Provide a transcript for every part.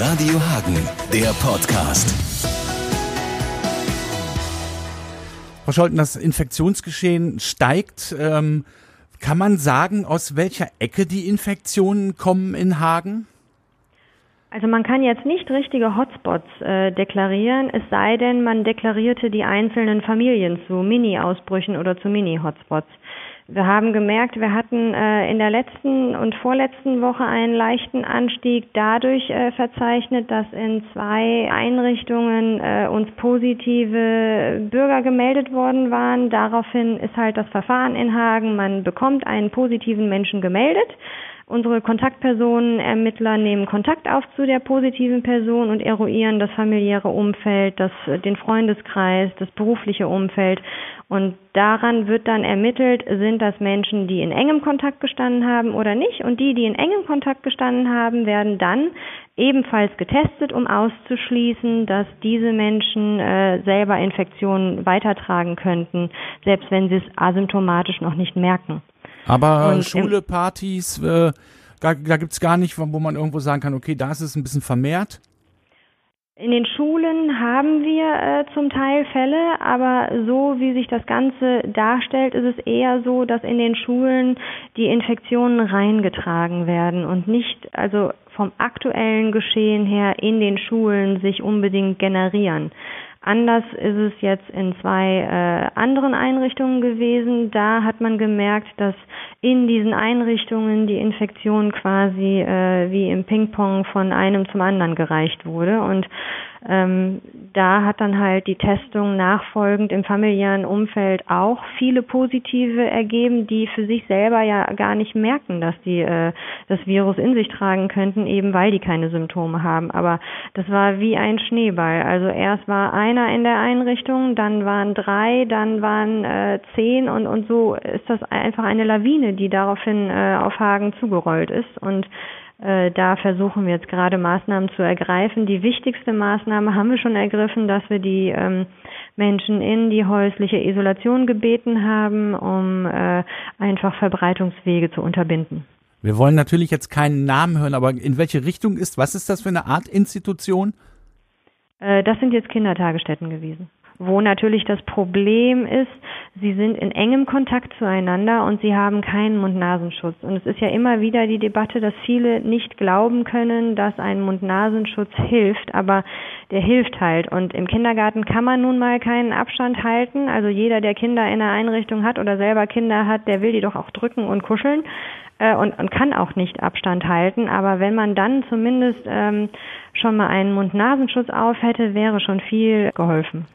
Radio Hagen, der Podcast. Frau Scholten, das Infektionsgeschehen steigt. Ähm, kann man sagen, aus welcher Ecke die Infektionen kommen in Hagen? Also man kann jetzt nicht richtige Hotspots äh, deklarieren, es sei denn, man deklarierte die einzelnen Familien zu Mini-Ausbrüchen oder zu Mini-Hotspots. Wir haben gemerkt, wir hatten äh, in der letzten und vorletzten Woche einen leichten Anstieg dadurch äh, verzeichnet, dass in zwei Einrichtungen äh, uns positive Bürger gemeldet worden waren. Daraufhin ist halt das Verfahren in Hagen, man bekommt einen positiven Menschen gemeldet. Unsere Kontaktpersonen, Ermittler nehmen Kontakt auf zu der positiven Person und eruieren das familiäre Umfeld, das, den Freundeskreis, das berufliche Umfeld. Und daran wird dann ermittelt, sind das Menschen, die in engem Kontakt gestanden haben oder nicht. Und die, die in engem Kontakt gestanden haben, werden dann ebenfalls getestet, um auszuschließen, dass diese Menschen äh, selber Infektionen weitertragen könnten, selbst wenn sie es asymptomatisch noch nicht merken. Aber und Schule, Partys, äh, da, da gibt es gar nicht, wo man irgendwo sagen kann, okay, da ist es ein bisschen vermehrt. In den Schulen haben wir äh, zum Teil Fälle, aber so wie sich das Ganze darstellt, ist es eher so, dass in den Schulen die Infektionen reingetragen werden und nicht, also vom aktuellen Geschehen her in den Schulen sich unbedingt generieren. Anders ist es jetzt in zwei äh, anderen Einrichtungen gewesen. Da hat man gemerkt, dass in diesen Einrichtungen die Infektion quasi äh, wie im Ping-Pong von einem zum anderen gereicht wurde. Und ähm, da hat dann halt die Testung nachfolgend im familiären Umfeld auch viele positive ergeben, die für sich selber ja gar nicht merken, dass die äh, das Virus in sich tragen könnten, eben weil die keine Symptome haben. Aber das war wie ein Schneeball. Also erst war einer in der Einrichtung, dann waren drei, dann waren äh, zehn und, und so ist das einfach eine Lawine, die daraufhin äh, auf Hagen zugerollt ist. Und da versuchen wir jetzt gerade Maßnahmen zu ergreifen. Die wichtigste Maßnahme haben wir schon ergriffen, dass wir die ähm, Menschen in die häusliche Isolation gebeten haben, um äh, einfach Verbreitungswege zu unterbinden. Wir wollen natürlich jetzt keinen Namen hören, aber in welche Richtung ist, was ist das für eine Art Institution? Äh, das sind jetzt Kindertagesstätten gewesen wo natürlich das Problem ist, sie sind in engem Kontakt zueinander und sie haben keinen Mund-Nasenschutz. Und es ist ja immer wieder die Debatte, dass viele nicht glauben können, dass ein Mund-Nasenschutz hilft, aber der hilft halt. Und im Kindergarten kann man nun mal keinen Abstand halten. Also jeder, der Kinder in einer Einrichtung hat oder selber Kinder hat, der will die doch auch drücken und kuscheln äh, und, und kann auch nicht Abstand halten. Aber wenn man dann zumindest ähm, schon mal einen Mund-Nasenschutz auf hätte, wäre schon viel geholfen.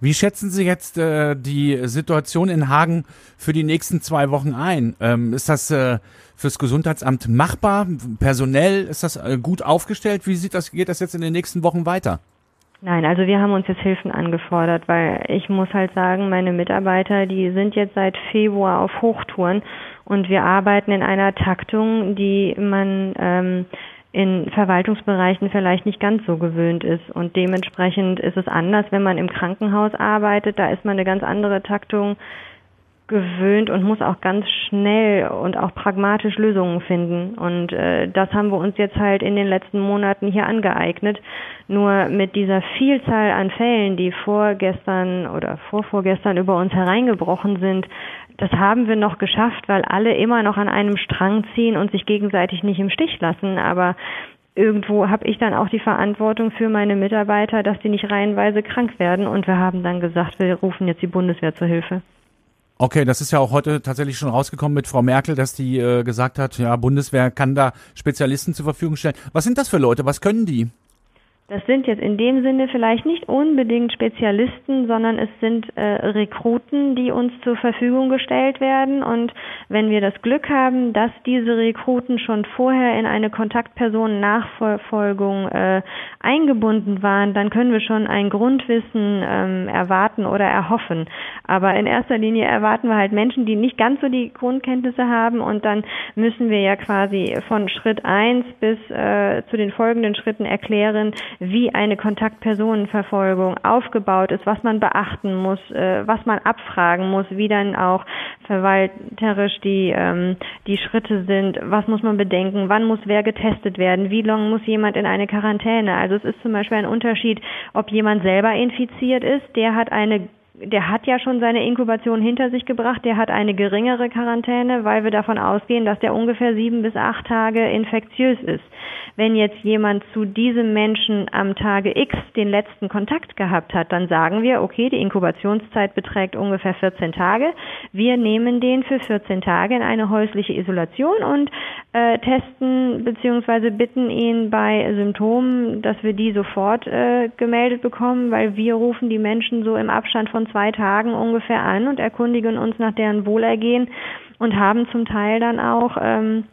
Wie schätzen Sie jetzt äh, die Situation in Hagen für die nächsten zwei Wochen ein? Ähm, ist das äh, fürs Gesundheitsamt machbar? Personell ist das äh, gut aufgestellt? Wie sieht das, geht das jetzt in den nächsten Wochen weiter? Nein, also wir haben uns jetzt Hilfen angefordert, weil ich muss halt sagen, meine Mitarbeiter, die sind jetzt seit Februar auf Hochtouren und wir arbeiten in einer Taktung, die man ähm, in Verwaltungsbereichen vielleicht nicht ganz so gewöhnt ist. Und dementsprechend ist es anders, wenn man im Krankenhaus arbeitet. Da ist man eine ganz andere Taktung gewöhnt und muss auch ganz schnell und auch pragmatisch Lösungen finden. Und äh, das haben wir uns jetzt halt in den letzten Monaten hier angeeignet. Nur mit dieser Vielzahl an Fällen, die vorgestern oder vorvorgestern über uns hereingebrochen sind, das haben wir noch geschafft, weil alle immer noch an einem Strang ziehen und sich gegenseitig nicht im Stich lassen. Aber irgendwo habe ich dann auch die Verantwortung für meine Mitarbeiter, dass die nicht reihenweise krank werden. Und wir haben dann gesagt, wir rufen jetzt die Bundeswehr zur Hilfe. Okay, das ist ja auch heute tatsächlich schon rausgekommen mit Frau Merkel, dass die äh, gesagt hat, ja, Bundeswehr kann da Spezialisten zur Verfügung stellen. Was sind das für Leute? Was können die? Das sind jetzt in dem Sinne vielleicht nicht unbedingt Spezialisten, sondern es sind äh, Rekruten, die uns zur Verfügung gestellt werden. Und wenn wir das Glück haben, dass diese Rekruten schon vorher in eine Kontaktpersonen-Nachverfolgung äh, eingebunden waren, dann können wir schon ein Grundwissen ähm, erwarten oder erhoffen. Aber in erster Linie erwarten wir halt Menschen, die nicht ganz so die Grundkenntnisse haben. Und dann müssen wir ja quasi von Schritt eins bis äh, zu den folgenden Schritten erklären, wie eine Kontaktpersonenverfolgung aufgebaut ist, was man beachten muss, äh, was man abfragen muss, wie dann auch verwalterisch die, ähm, die Schritte sind, was muss man bedenken, wann muss wer getestet werden, wie lange muss jemand in eine Quarantäne. Also es ist zum Beispiel ein Unterschied, ob jemand selber infiziert ist, der hat eine der hat ja schon seine Inkubation hinter sich gebracht, der hat eine geringere Quarantäne, weil wir davon ausgehen, dass der ungefähr sieben bis acht Tage infektiös ist. Wenn jetzt jemand zu diesem Menschen am Tage X den letzten Kontakt gehabt hat, dann sagen wir, okay, die Inkubationszeit beträgt ungefähr 14 Tage. Wir nehmen den für 14 Tage in eine häusliche Isolation und äh, testen bzw. bitten ihn bei Symptomen, dass wir die sofort äh, gemeldet bekommen, weil wir rufen die Menschen so im Abstand von zwei Tagen ungefähr an und erkundigen uns nach deren Wohlergehen und haben zum Teil dann auch ähm,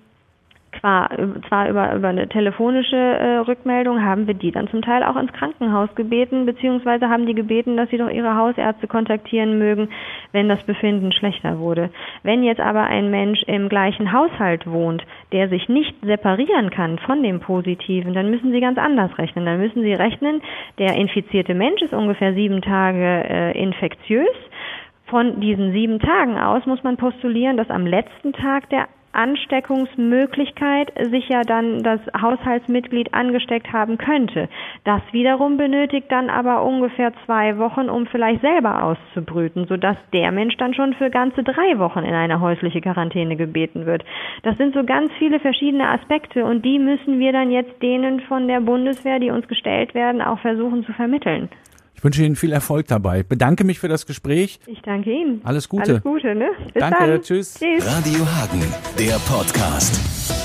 zwar, zwar über, über eine telefonische äh, Rückmeldung haben wir die dann zum Teil auch ins Krankenhaus gebeten, beziehungsweise haben die gebeten, dass sie doch ihre Hausärzte kontaktieren mögen, wenn das Befinden schlechter wurde. Wenn jetzt aber ein Mensch im gleichen Haushalt wohnt, der sich nicht separieren kann von dem Positiven, dann müssen sie ganz anders rechnen. Dann müssen sie rechnen, der infizierte Mensch ist ungefähr sieben Tage äh, infektiös. Von diesen sieben Tagen aus muss man postulieren, dass am letzten Tag der Ansteckungsmöglichkeit sich ja dann das Haushaltsmitglied angesteckt haben könnte. Das wiederum benötigt dann aber ungefähr zwei Wochen, um vielleicht selber auszubrüten, sodass der Mensch dann schon für ganze drei Wochen in eine häusliche Quarantäne gebeten wird. Das sind so ganz viele verschiedene Aspekte und die müssen wir dann jetzt denen von der Bundeswehr, die uns gestellt werden, auch versuchen zu vermitteln. Ich wünsche Ihnen viel Erfolg dabei. Bedanke mich für das Gespräch. Ich danke Ihnen. Alles Gute. Alles Gute, ne? Bis danke, dann. tschüss. tschüss. Radio Hagen, der Podcast.